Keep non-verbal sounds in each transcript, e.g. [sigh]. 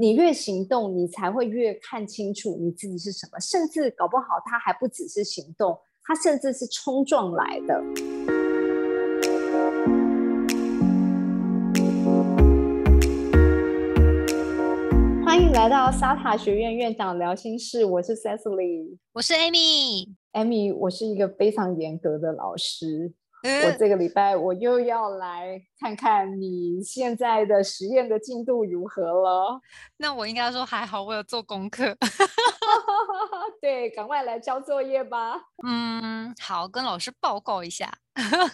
你越行动，你才会越看清楚你自己是什么，甚至搞不好他还不只是行动，他甚至是冲撞来的。欢迎来到沙塔学院院长聊心事，我是 Cecily，我是 Amy。Amy，我是一个非常严格的老师。我这个礼拜我又要来看看你现在的实验的进度如何了。[laughs] 那我应该说还好，我有做功课。[laughs] 对，赶快来交作业吧。嗯，好，跟老师报告一下。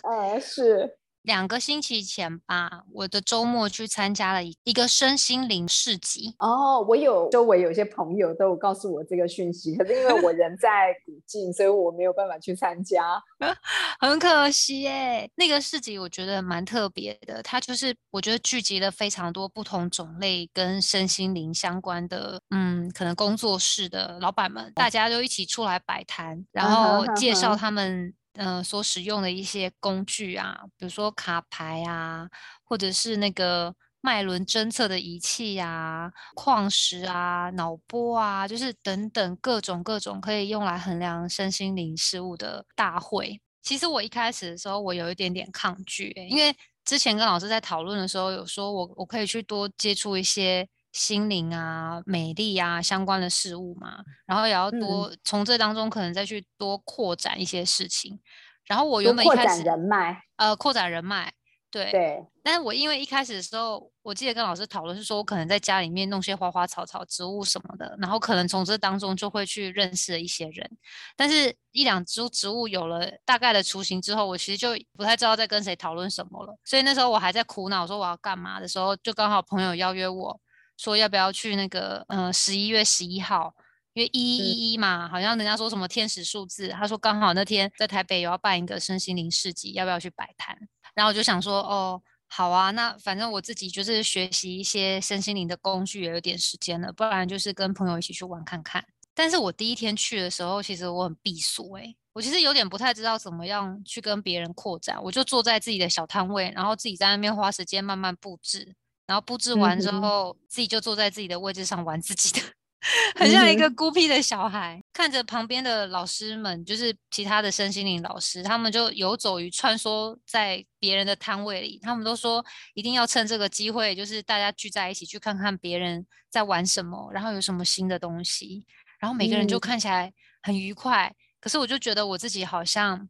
呃，[laughs] 是。两个星期前吧，我的周末去参加了一一个身心灵市集。哦，我有周围有些朋友都有告诉我这个讯息，可是因为我人 [laughs] 在古晋，所以我没有办法去参加，[laughs] 很可惜耶。那个市集我觉得蛮特别的，它就是我觉得聚集了非常多不同种类跟身心灵相关的，嗯，可能工作室的老板们，大家都一起出来摆摊，然后介绍他们。嗯，所使用的一些工具啊，比如说卡牌啊，或者是那个脉轮侦测的仪器啊，矿石啊，脑波啊，就是等等各种各种可以用来衡量身心灵事物的大会。其实我一开始的时候，我有一点点抗拒，因为之前跟老师在讨论的时候，有说我我可以去多接触一些。心灵啊，美丽啊，相关的事物嘛，然后也要多从这当中可能再去多扩展一些事情。然后我原本一开始人脉，呃，扩展人脉，对对。但是我因为一开始的时候，我记得跟老师讨论是说，我可能在家里面弄些花花草草、植物什么的，然后可能从这当中就会去认识一些人。但是一两株植物有了大概的雏形之后，我其实就不太知道在跟谁讨论什么了。所以那时候我还在苦恼说我要干嘛的时候，就刚好朋友邀约我。说要不要去那个，嗯，十一月十一号，因为一一一嘛，好像人家说什么天使数字。他说刚好那天在台北有要办一个身心灵市集，要不要去摆摊？然后我就想说，哦，好啊，那反正我自己就是学习一些身心灵的工具也有点时间了，不然就是跟朋友一起去玩看看。但是我第一天去的时候，其实我很避俗，诶，我其实有点不太知道怎么样去跟别人扩展，我就坐在自己的小摊位，然后自己在那边花时间慢慢布置。然后布置完之后，自己就坐在自己的位置上玩自己的，[laughs] 很像一个孤僻的小孩。看着旁边的老师们，就是其他的身心灵老师，他们就游走于穿梭在别人的摊位里。他们都说一定要趁这个机会，就是大家聚在一起去看看别人在玩什么，然后有什么新的东西。然后每个人就看起来很愉快。可是我就觉得我自己好像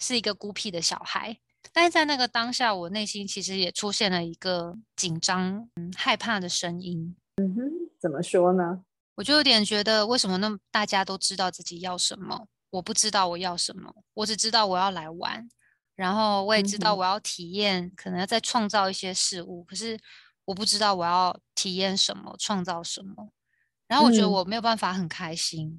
是一个孤僻的小孩。但是在那个当下，我内心其实也出现了一个紧张、嗯害怕的声音。嗯哼，怎么说呢？我就有点觉得，为什么那么大家都知道自己要什么，我不知道我要什么。我只知道我要来玩，然后我也知道我要体验，可能要再创造一些事物。可是我不知道我要体验什么，创造什么。然后我觉得我没有办法很开心，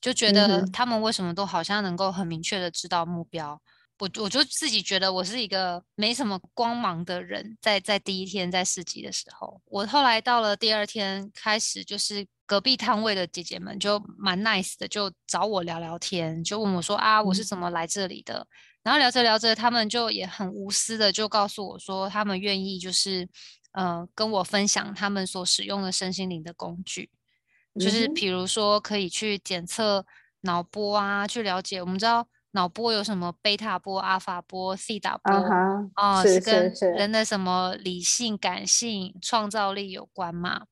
就觉得他们为什么都好像能够很明确的知道目标。我我就自己觉得我是一个没什么光芒的人，在在第一天在市集的时候，我后来到了第二天开始，就是隔壁摊位的姐姐们就蛮 nice 的，就找我聊聊天，就问我说啊，我是怎么来这里的？然后聊着聊着，他们就也很无私的就告诉我说，他们愿意就是呃跟我分享他们所使用的身心灵的工具，就是比如说可以去检测脑波啊，去了解我们知道。脑波有什么贝塔波、阿法波、西塔波啊？是跟人的什么理性、感性、创造力有关嘛？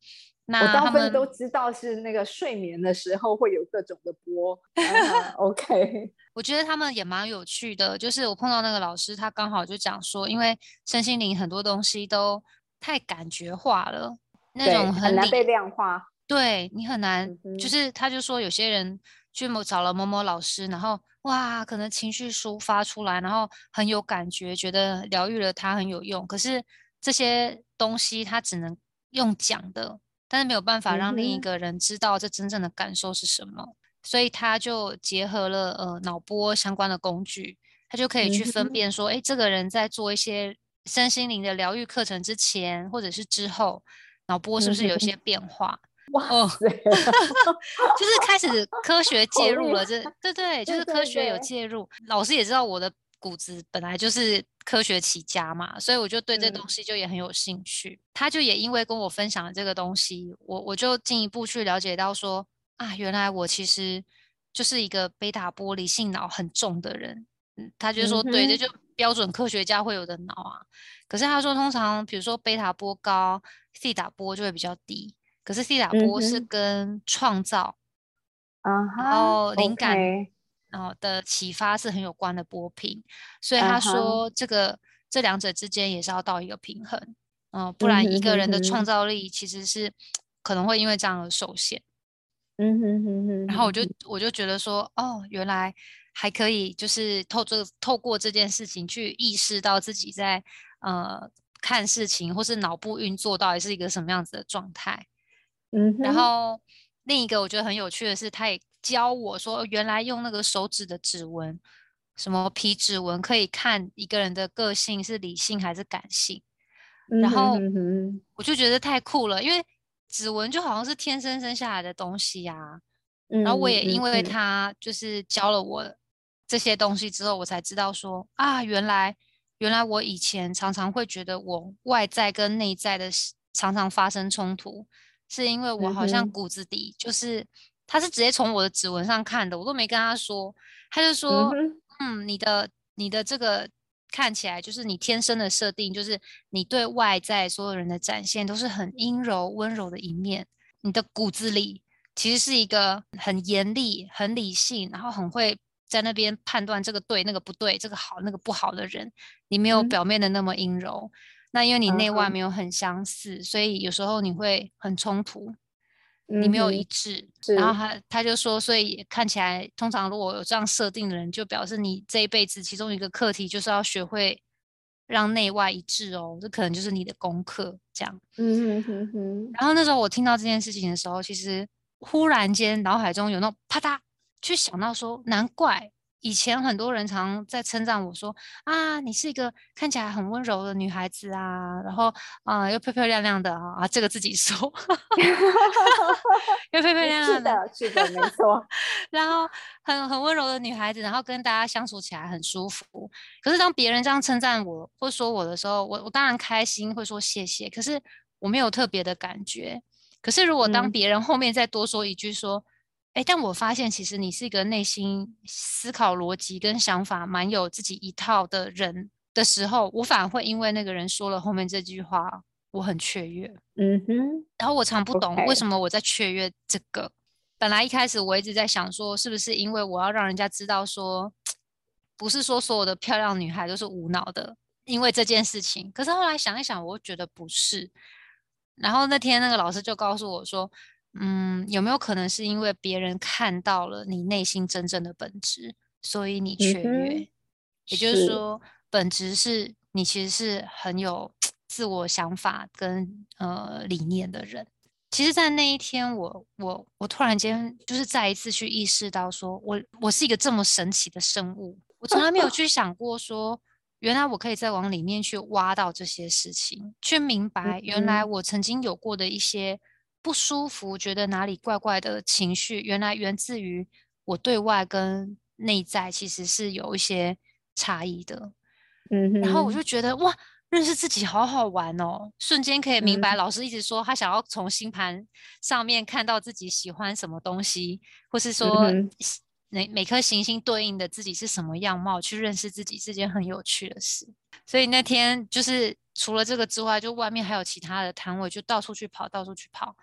那大部分都知道是那个睡眠的时候会有各种的波。OK，我觉得他们也蛮有趣的。就是我碰到那个老师，他刚好就讲说，因为身心灵很多东西都太感觉化了，那种很难被量化。对你很难，就是他就说有些人去某找了某某老师，然后。哇，可能情绪抒发出来，然后很有感觉，觉得疗愈了他很有用。可是这些东西他只能用讲的，但是没有办法让另一个人知道这真正的感受是什么。所以他就结合了呃脑波相关的工具，他就可以去分辨说，哎，这个人在做一些身心灵的疗愈课程之前或者是之后，脑波是不是有一些变化？哇哦，[laughs] 就是开始科学 [laughs] 介入了，这对对，就是科学有介入。老师也知道我的骨子本来就是科学起家嘛，所以我就对这东西就也很有兴趣。他就也因为跟我分享了这个东西，我我就进一步去了解到说啊，原来我其实就是一个贝塔波理性脑很重的人。嗯，他就说对，这就标准科学家会有的脑啊。可是他说，通常比如说贝塔波高，西塔波就会比较低。可是西塔波是跟创造，然后灵感。然后的启发是很有关的波频，所以他说这个这两者之间也是要到一个平衡，嗯，不然一个人的创造力其实是可能会因为这样而受限。嗯哼哼哼。然后我就我就觉得说，哦，原来还可以，就是透这个透过这件事情去意识到自己在呃看事情或是脑部运作到底是一个什么样子的状态。嗯。然后另一个我觉得很有趣的是，他也。教我说，原来用那个手指的指纹，什么皮指纹，可以看一个人的个性是理性还是感性。然后我就觉得太酷了，因为指纹就好像是天生生下来的东西呀。然后我也因为他就是教了我这些东西之后，我才知道说啊，原来原来我以前常常会觉得我外在跟内在的常常发生冲突，是因为我好像骨子里就是。他是直接从我的指纹上看的，我都没跟他说，他就说，嗯，你的你的这个看起来就是你天生的设定，就是你对外在所有人的展现都是很阴柔温柔的一面，你的骨子里其实是一个很严厉、很理性，然后很会在那边判断这个对那个不对，这个好那个不好的人，你没有表面的那么阴柔，那因为你内外没有很相似，所以有时候你会很冲突。你没有一致，然后他他就说，所以看起来，通常如果有这样设定的人，就表示你这一辈子其中一个课题就是要学会让内外一致哦，这可能就是你的功课这样。嗯哼哼哼。然后那时候我听到这件事情的时候，其实忽然间脑海中有那种啪嗒，去想到说，难怪。以前很多人常在称赞我说啊，你是一个看起来很温柔的女孩子啊，然后啊又漂漂亮亮的啊，啊这个自己说，[laughs] 又漂漂亮亮的，是的，没错。[laughs] 然后很很温柔的女孩子，然后跟大家相处起来很舒服。可是当别人这样称赞我或说我的时候，我我当然开心，会说谢谢。可是我没有特别的感觉。可是如果当别人后面再多说一句说。哎，但我发现其实你是一个内心思考逻辑跟想法蛮有自己一套的人的时候，我反而会因为那个人说了后面这句话，我很雀跃。嗯哼。然后我常不懂为什么我在雀跃这个。本来一开始我一直在想说，是不是因为我要让人家知道说，不是说所有的漂亮女孩都是无脑的，因为这件事情。可是后来想一想，我觉得不是。然后那天那个老师就告诉我说。嗯，有没有可能是因为别人看到了你内心真正的本质，所以你雀跃？也就是说，本质是你其实是很有自我想法跟呃理念的人。其实，在那一天，我我我突然间就是再一次去意识到，说我我是一个这么神奇的生物，我从来没有去想过说，原来我可以再往里面去挖到这些事情，去明白原来我曾经有过的一些。不舒服，觉得哪里怪怪的情绪，原来源自于我对外跟内在其实是有一些差异的。嗯，然后我就觉得哇，认识自己好好玩哦，瞬间可以明白老师一直说他想要从星盘上面看到自己喜欢什么东西，或是说每每颗行星对应的自己是什么样貌，去认识自己是件很有趣的事。所以那天就是。除了这个之外，就外面还有其他的摊位，就到处去跑，到处去跑，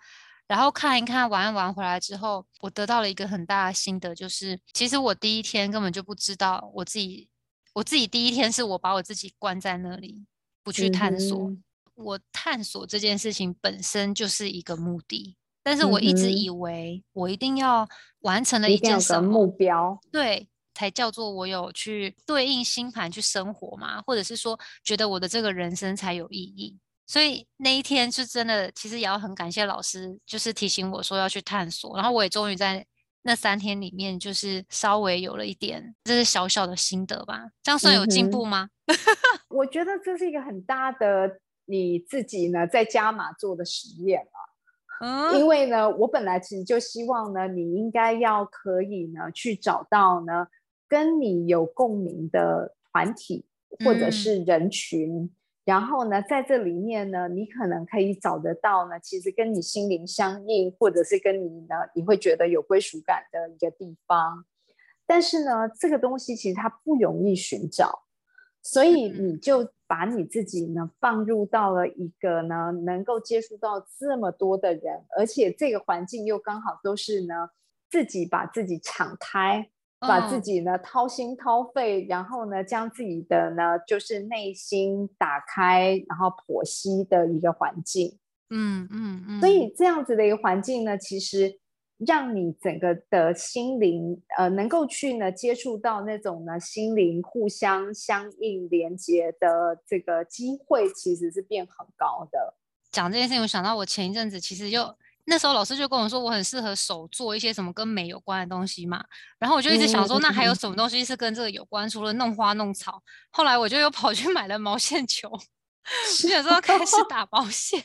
然后看一看，玩一玩。回来之后，我得到了一个很大的心得，就是其实我第一天根本就不知道我自己，我自己第一天是我把我自己关在那里，不去探索。我探索这件事情本身就是一个目的，但是我一直以为我一定要完成了一件什么目标，对。才叫做我有去对应星盘去生活嘛，或者是说觉得我的这个人生才有意义。所以那一天是真的，其实也要很感谢老师，就是提醒我说要去探索。然后我也终于在那三天里面，就是稍微有了一点，这是小小的心得吧。这样算有进步吗？[laughs] 我觉得这是一个很大的你自己呢在加码做的实验啊。嗯，因为呢，我本来其实就希望呢，你应该要可以呢去找到呢。跟你有共鸣的团体或者是人群，然后呢，在这里面呢，你可能可以找得到呢，其实跟你心灵相应，或者是跟你呢，你会觉得有归属感的一个地方。但是呢，这个东西其实它不容易寻找，所以你就把你自己呢放入到了一个呢能够接触到这么多的人，而且这个环境又刚好都是呢自己把自己敞开。把自己呢掏心掏肺，然后呢将自己的呢就是内心打开，然后剖析的一个环境。嗯嗯嗯。所以这样子的一个环境呢，其实让你整个的心灵呃能够去呢接触到那种呢心灵互相相应连接的这个机会，其实是变很高的。讲这件事情，我想到我前一阵子其实又。那时候老师就跟我说，我很适合手做一些什么跟美有关的东西嘛。然后我就一直想说，那还有什么东西是跟这个有关？除了弄花弄草，后来我就又跑去买了毛线球，[laughs] 就想说开始打毛线。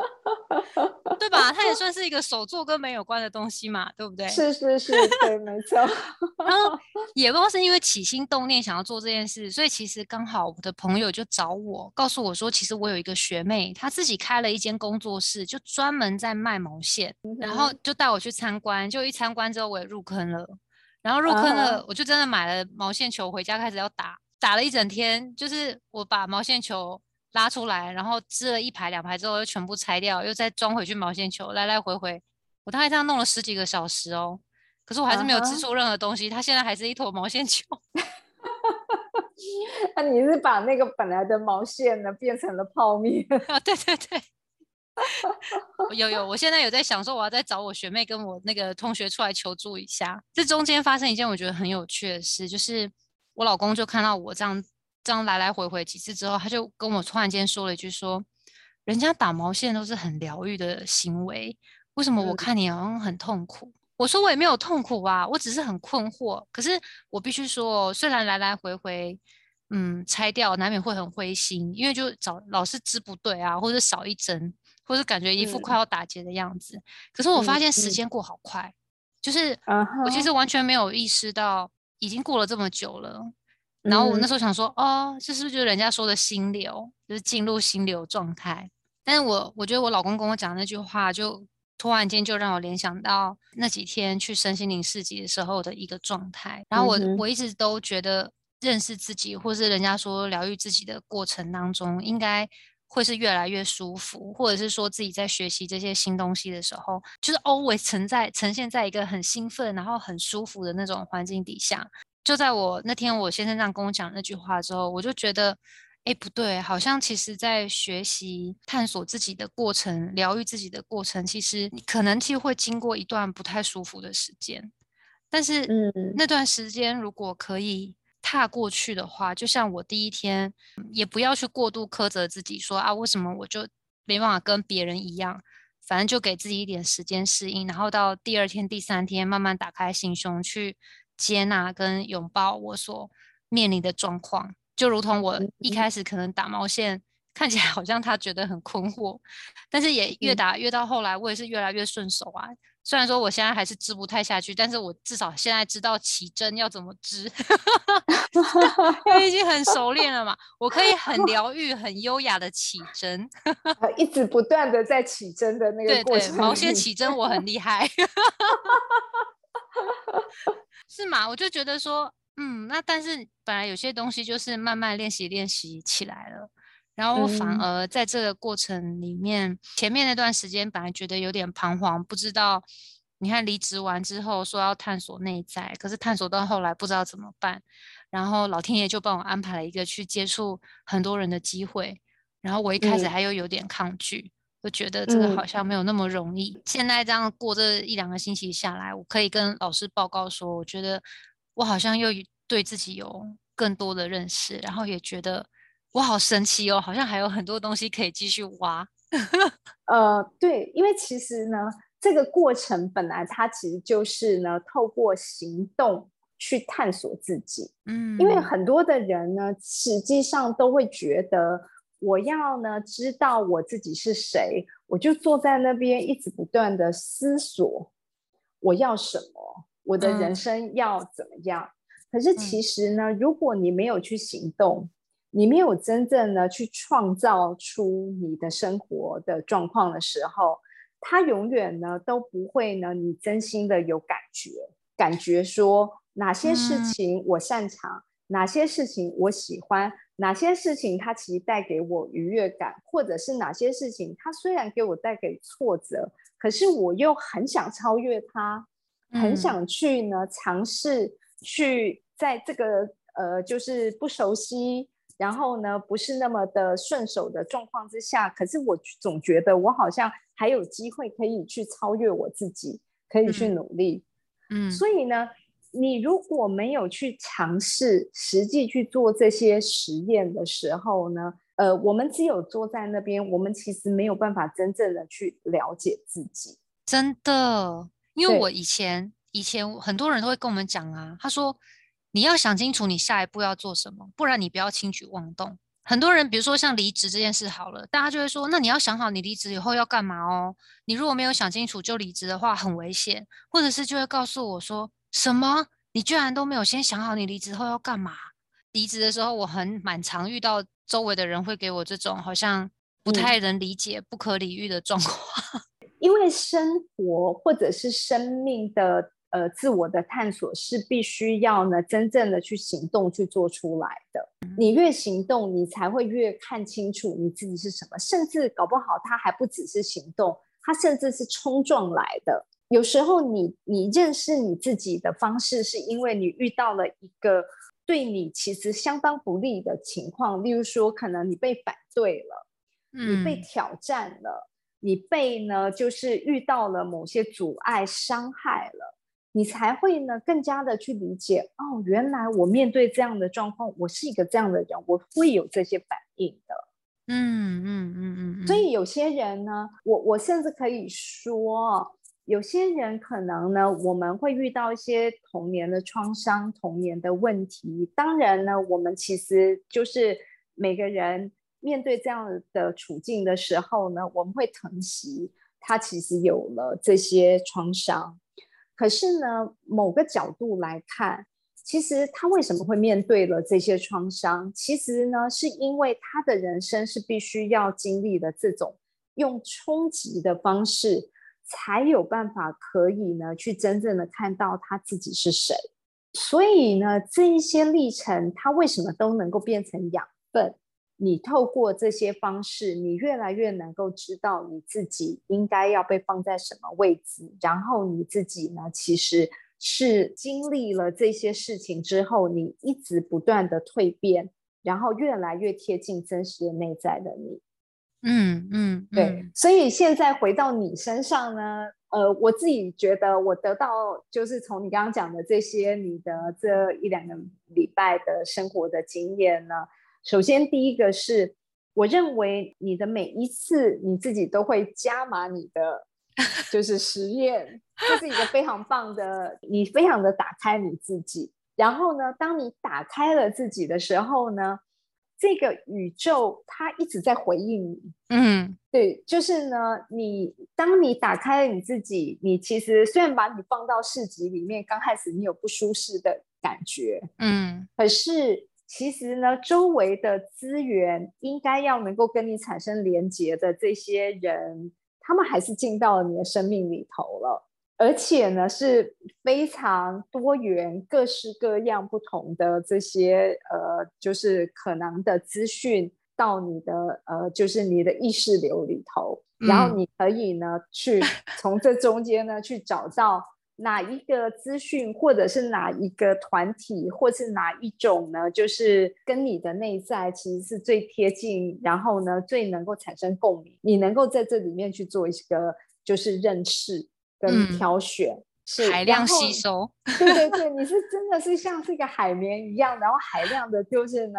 [laughs] 对吧？它也算是一个手作跟美有关的东西嘛，对不对？是是是，对，没错。[laughs] 然后 [laughs] 也不知道是因为起心动念想要做这件事，所以其实刚好我的朋友就找我，告诉我说，其实我有一个学妹，她自己开了一间工作室，就专门在卖毛线，然后就带我去参观。就一参观之后，我也入坑了。然后入坑了，我就真的买了毛线球回家，开始要打，打了一整天。就是我把毛线球。拉出来，然后织了一排两排之后，又全部拆掉，又再装回去毛线球，来来回回，我大概这样弄了十几个小时哦。可是我还是没有织出任何东西，它现在还是一坨毛线球。[laughs] 那你是把那个本来的毛线呢变成了泡面？[laughs] 对对对，有有，我现在有在想说，我要再找我学妹跟我那个同学出来求助一下。这中间发生一件我觉得很有趣的事，就是我老公就看到我这样。这样来来回回几次之后，他就跟我突然间说了一句：“说人家打毛线都是很疗愈的行为，为什么我看你好像很痛苦？”我说：“我也没有痛苦啊，我只是很困惑。可是我必须说，虽然来来回回，嗯，拆掉难免会很灰心，因为就找老是织不对啊，或者少一针，或者感觉一副快要打结的样子。可是我发现时间过好快，就是我其实完全没有意识到已经过了这么久了。”然后我那时候想说，哦，这是不是就是人家说的心流，就是进入心流状态？但是我我觉得我老公跟我讲那句话，就突然间就让我联想到那几天去身心灵市集的时候的一个状态。然后我我一直都觉得认识自己，或是人家说疗愈自己的过程当中，应该会是越来越舒服，或者是说自己在学习这些新东西的时候，就是 always 存在呈现在一个很兴奋，然后很舒服的那种环境底下。就在我那天，我先生这样跟我讲那句话之后，我就觉得，哎，不对，好像其实，在学习、探索自己的过程、疗愈自己的过程，其实可能其实会经过一段不太舒服的时间。但是，嗯，那段时间如果可以踏过去的话，就像我第一天，也不要去过度苛责自己，说啊，为什么我就没办法跟别人一样？反正就给自己一点时间适应，然后到第二天、第三天，慢慢打开心胸去。接纳跟拥抱我所面临的状况，就如同我一开始可能打毛线，看起来好像他觉得很困惑，但是也越打越到后来，我也是越来越顺手啊。虽然说我现在还是织不太下去，但是我至少现在知道起针要怎么织，[laughs] 因为已经很熟练了嘛。我可以很 [laughs] 疗愈、很优雅的起针，一直不断的在起针的那个过程。毛线起针我很厉害。[laughs] 是吗？我就觉得说，嗯，那但是本来有些东西就是慢慢练习练习起来了，然后反而在这个过程里面，前面那段时间本来觉得有点彷徨，不知道，你看离职完之后说要探索内在，可是探索到后来不知道怎么办，然后老天爷就帮我安排了一个去接触很多人的机会，然后我一开始还有有点抗拒。就觉得这个好像没有那么容易。现在这样过这一两个星期下来，我可以跟老师报告说，我觉得我好像又对自己有更多的认识，然后也觉得我好神奇哦，好像还有很多东西可以继续挖。[laughs] 呃，对，因为其实呢，这个过程本来它其实就是呢，透过行动去探索自己。嗯，因为很多的人呢，实际上都会觉得。我要呢知道我自己是谁，我就坐在那边一直不断的思索我要什么，我的人生要怎么样。可是其实呢，如果你没有去行动，你没有真正的去创造出你的生活的状况的时候，它永远呢都不会呢，你真心的有感觉，感觉说哪些事情我擅长，哪些事情我喜欢，哪些事情它其实带给我愉悦感，或者是哪些事情它虽然给我带给挫折，可是我又很想超越它，很想去呢尝试去在这个呃就是不熟悉。然后呢，不是那么的顺手的状况之下，可是我总觉得我好像还有机会可以去超越我自己，可以去努力。嗯，所以呢，你如果没有去尝试实际去做这些实验的时候呢，呃，我们只有坐在那边，我们其实没有办法真正的去了解自己。真的，因为我以前以前很多人都会跟我们讲啊，他说。你要想清楚你下一步要做什么，不然你不要轻举妄动。很多人，比如说像离职这件事好了，大家就会说，那你要想好你离职以后要干嘛哦。你如果没有想清楚就离职的话，很危险。或者是就会告诉我说，什么？你居然都没有先想好你离职后要干嘛？离职的时候，我很蛮常遇到周围的人会给我这种好像不太能理解、不可理喻的状况，[laughs] 因为生活或者是生命的。呃，自我的探索是必须要呢，真正的去行动去做出来的。你越行动，你才会越看清楚你自己是什么。甚至搞不好，它还不只是行动，它甚至是冲撞来的。有时候，你你认识你自己的方式，是因为你遇到了一个对你其实相当不利的情况，例如说，可能你被反对了，你被挑战了，你被呢，就是遇到了某些阻碍，伤害了。你才会呢，更加的去理解哦，原来我面对这样的状况，我是一个这样的人，我会有这些反应的。嗯嗯嗯嗯。所以有些人呢，我我甚至可以说，有些人可能呢，我们会遇到一些童年的创伤、童年的问题。当然呢，我们其实就是每个人面对这样的处境的时候呢，我们会疼惜他其实有了这些创伤。可是呢，某个角度来看，其实他为什么会面对了这些创伤？其实呢，是因为他的人生是必须要经历的这种用冲击的方式，才有办法可以呢去真正的看到他自己是谁。所以呢，这一些历程，他为什么都能够变成养分？你透过这些方式，你越来越能够知道你自己应该要被放在什么位置，然后你自己呢，其实是经历了这些事情之后，你一直不断的蜕变，然后越来越贴近真实的内在的你。嗯嗯，对。所以现在回到你身上呢，呃，我自己觉得我得到就是从你刚刚讲的这些，你的这一两个礼拜的生活的经验呢。首先，第一个是，我认为你的每一次你自己都会加码你的，[laughs] 就是实验，这是一个非常棒的，你非常的打开你自己。然后呢，当你打开了自己的时候呢，这个宇宙它一直在回应你。嗯，对，就是呢，你当你打开了你自己，你其实虽然把你放到市集里面，刚开始你有不舒适的感觉，嗯，可是。其实呢，周围的资源应该要能够跟你产生连接的这些人，他们还是进到了你的生命里头了，而且呢是非常多元、各式各样、不同的这些呃，就是可能的资讯到你的呃，就是你的意识流里头，然后你可以呢去 [laughs] 从这中间呢去找到。哪一个资讯，或者是哪一个团体，或是哪一种呢？就是跟你的内在其实是最贴近，然后呢，最能够产生共鸣。你能够在这里面去做一个就是认识跟挑选，是海量吸收。对对对，你是真的是像是一个海绵一样，然后海量的，就是呢，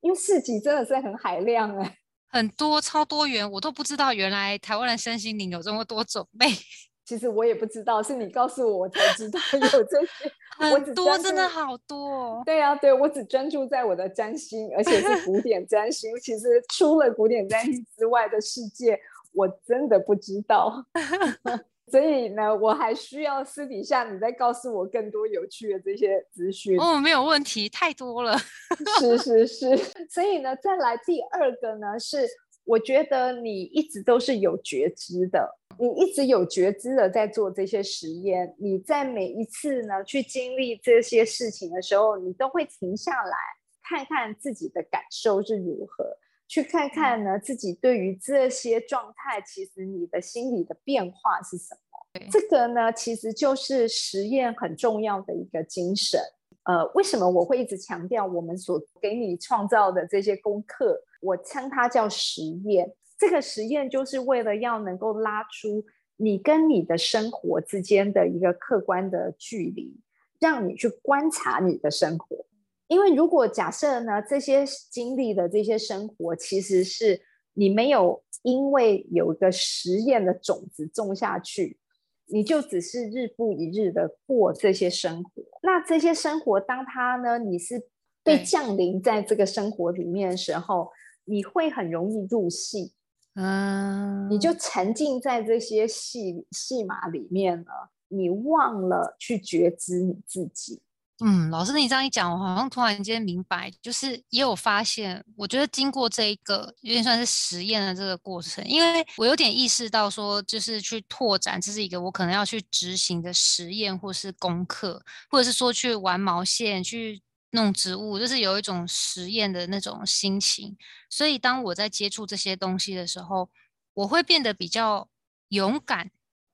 因为市集真的是很海量哎，[laughs] 很多超多元，我都不知道原来台湾的身心灵有这么多种类。[laughs] 其实我也不知道，是你告诉我，我才知道有这些。很多，真的好多。对啊，对我只专注在我的占星，而且是古典占星。其实除了古典占星之外的世界，我真的不知道。[laughs] 所以呢，我还需要私底下你再告诉我更多有趣的这些资讯。哦，没有问题，太多了。[laughs] 是是是，所以呢，再来第二个呢，是我觉得你一直都是有觉知的，你一直有觉知的在做这些实验。你在每一次呢去经历这些事情的时候，你都会停下来看看自己的感受是如何。去看看呢，自己对于这些状态，其实你的心理的变化是什么？这个呢，其实就是实验很重要的一个精神。呃，为什么我会一直强调我们所给你创造的这些功课？我称它叫实验。这个实验就是为了要能够拉出你跟你的生活之间的一个客观的距离，让你去观察你的生活。因为如果假设呢，这些经历的这些生活，其实是你没有因为有一个实验的种子种下去，你就只是日复一日的过这些生活。那这些生活，当它呢，你是被降临在这个生活里面的时候，你会很容易入戏，嗯，你就沉浸在这些戏戏码里面了，你忘了去觉知你自己。嗯，老师，你这样一讲，我好像突然间明白，就是也有发现。我觉得经过这一个有点算是实验的这个过程，因为我有点意识到说，就是去拓展，这是一个我可能要去执行的实验，或是功课，或者是说去玩毛线、去弄植物，就是有一种实验的那种心情。所以当我在接触这些东西的时候，我会变得比较勇敢，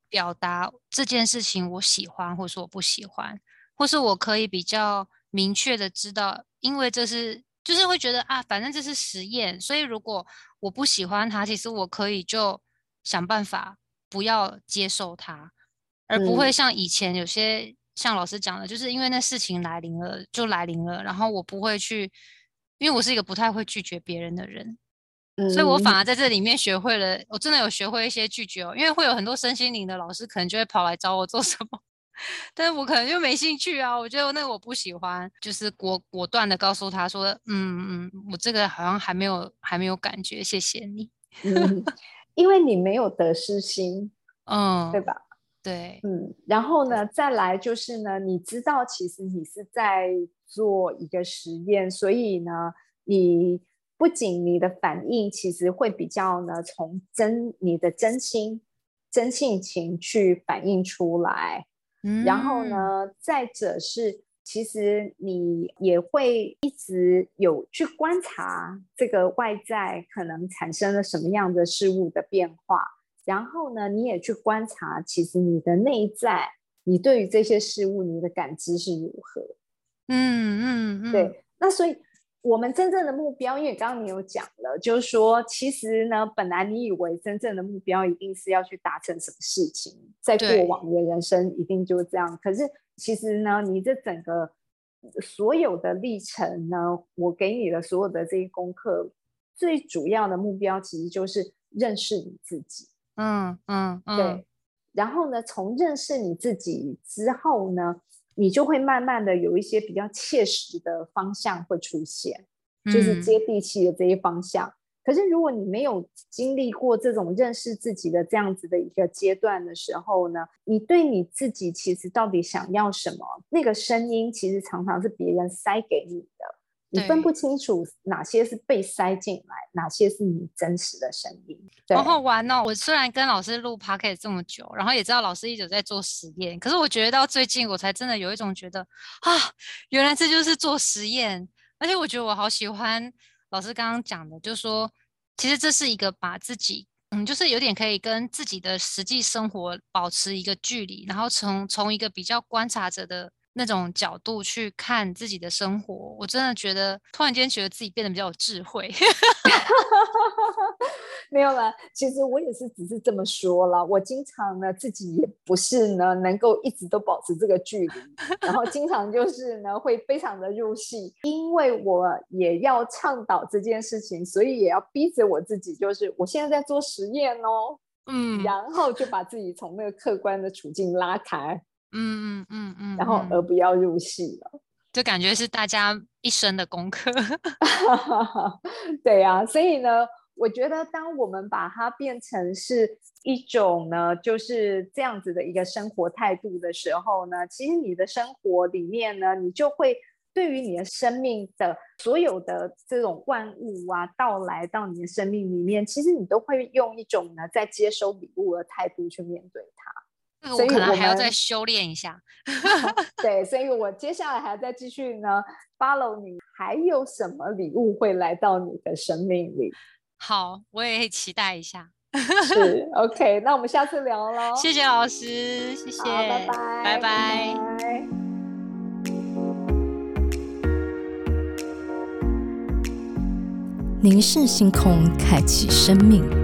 表达这件事情我喜欢，或者说我不喜欢。或是我可以比较明确的知道，因为这是就是会觉得啊，反正这是实验，所以如果我不喜欢它，其实我可以就想办法不要接受它，而不会像以前有些像老师讲的，就是因为那事情来临了就来临了，然后我不会去，因为我是一个不太会拒绝别人的人，所以我反而在这里面学会了，我真的有学会一些拒绝哦，因为会有很多身心灵的老师可能就会跑来找我做什么。但是我可能就没兴趣啊，我觉得那个我不喜欢，就是果果断的告诉他说，嗯嗯，我这个好像还没有还没有感觉，谢谢你。嗯，因为你没有得失心，[laughs] 嗯，对吧？对，嗯，然后呢，再来就是呢，你知道其实你是在做一个实验，所以呢，你不仅你的反应其实会比较呢，从真你的真心真性情去反映出来。然后呢，再者是，其实你也会一直有去观察这个外在可能产生了什么样的事物的变化，然后呢，你也去观察，其实你的内在，你对于这些事物，你的感知是如何？嗯嗯嗯，对，那所以。我们真正的目标，因为刚刚你有讲了，就是说，其实呢，本来你以为真正的目标一定是要去达成什么事情，在过往的人生一定就是这样。可是其实呢，你这整个所有的历程呢，我给你的所有的这些功课，最主要的目标其实就是认识你自己。嗯嗯嗯，对。然后呢，从认识你自己之后呢？你就会慢慢的有一些比较切实的方向会出现，就是接地气的这些方向。可是如果你没有经历过这种认识自己的这样子的一个阶段的时候呢，你对你自己其实到底想要什么，那个声音其实常常是别人塞给你的。你分不清楚哪些是被塞进来，哪些是你真实的声音。好好玩哦！我虽然跟老师录 podcast 这么久，然后也知道老师一直在做实验，可是我觉得到最近我才真的有一种觉得啊，原来这就是做实验。而且我觉得我好喜欢老师刚刚讲的，就是说其实这是一个把自己，嗯，就是有点可以跟自己的实际生活保持一个距离，然后从从一个比较观察者的。那种角度去看自己的生活，我真的觉得突然间觉得自己变得比较有智慧。[laughs] 没有啦，其实我也是只是这么说了。我经常呢自己也不是呢能够一直都保持这个距离，然后经常就是呢会非常的入戏，因为我也要倡导这件事情，所以也要逼着我自己，就是我现在在做实验哦，嗯，然后就把自己从那个客观的处境拉开。嗯嗯嗯嗯，然后而不要入戏了，就感觉是大家一生的功课。[laughs] 对呀，所以呢，我觉得，当我们把它变成是一种呢，就是这样子的一个生活态度的时候呢，其实你的生活里面呢，你就会对于你的生命的所有的这种万物啊，到来到你的生命里面，其实你都会用一种呢，在接收礼物的态度去面对它。这个我可能还要再修炼一下。[laughs] 对，所以我接下来还要再继续呢，follow 你，还有什么礼物会来到你的生命里？[laughs] 好，我也期待一下。[laughs] 是 OK，那我们下次聊喽。谢谢老师，谢谢，拜拜，拜拜。凝视星空，开启生命。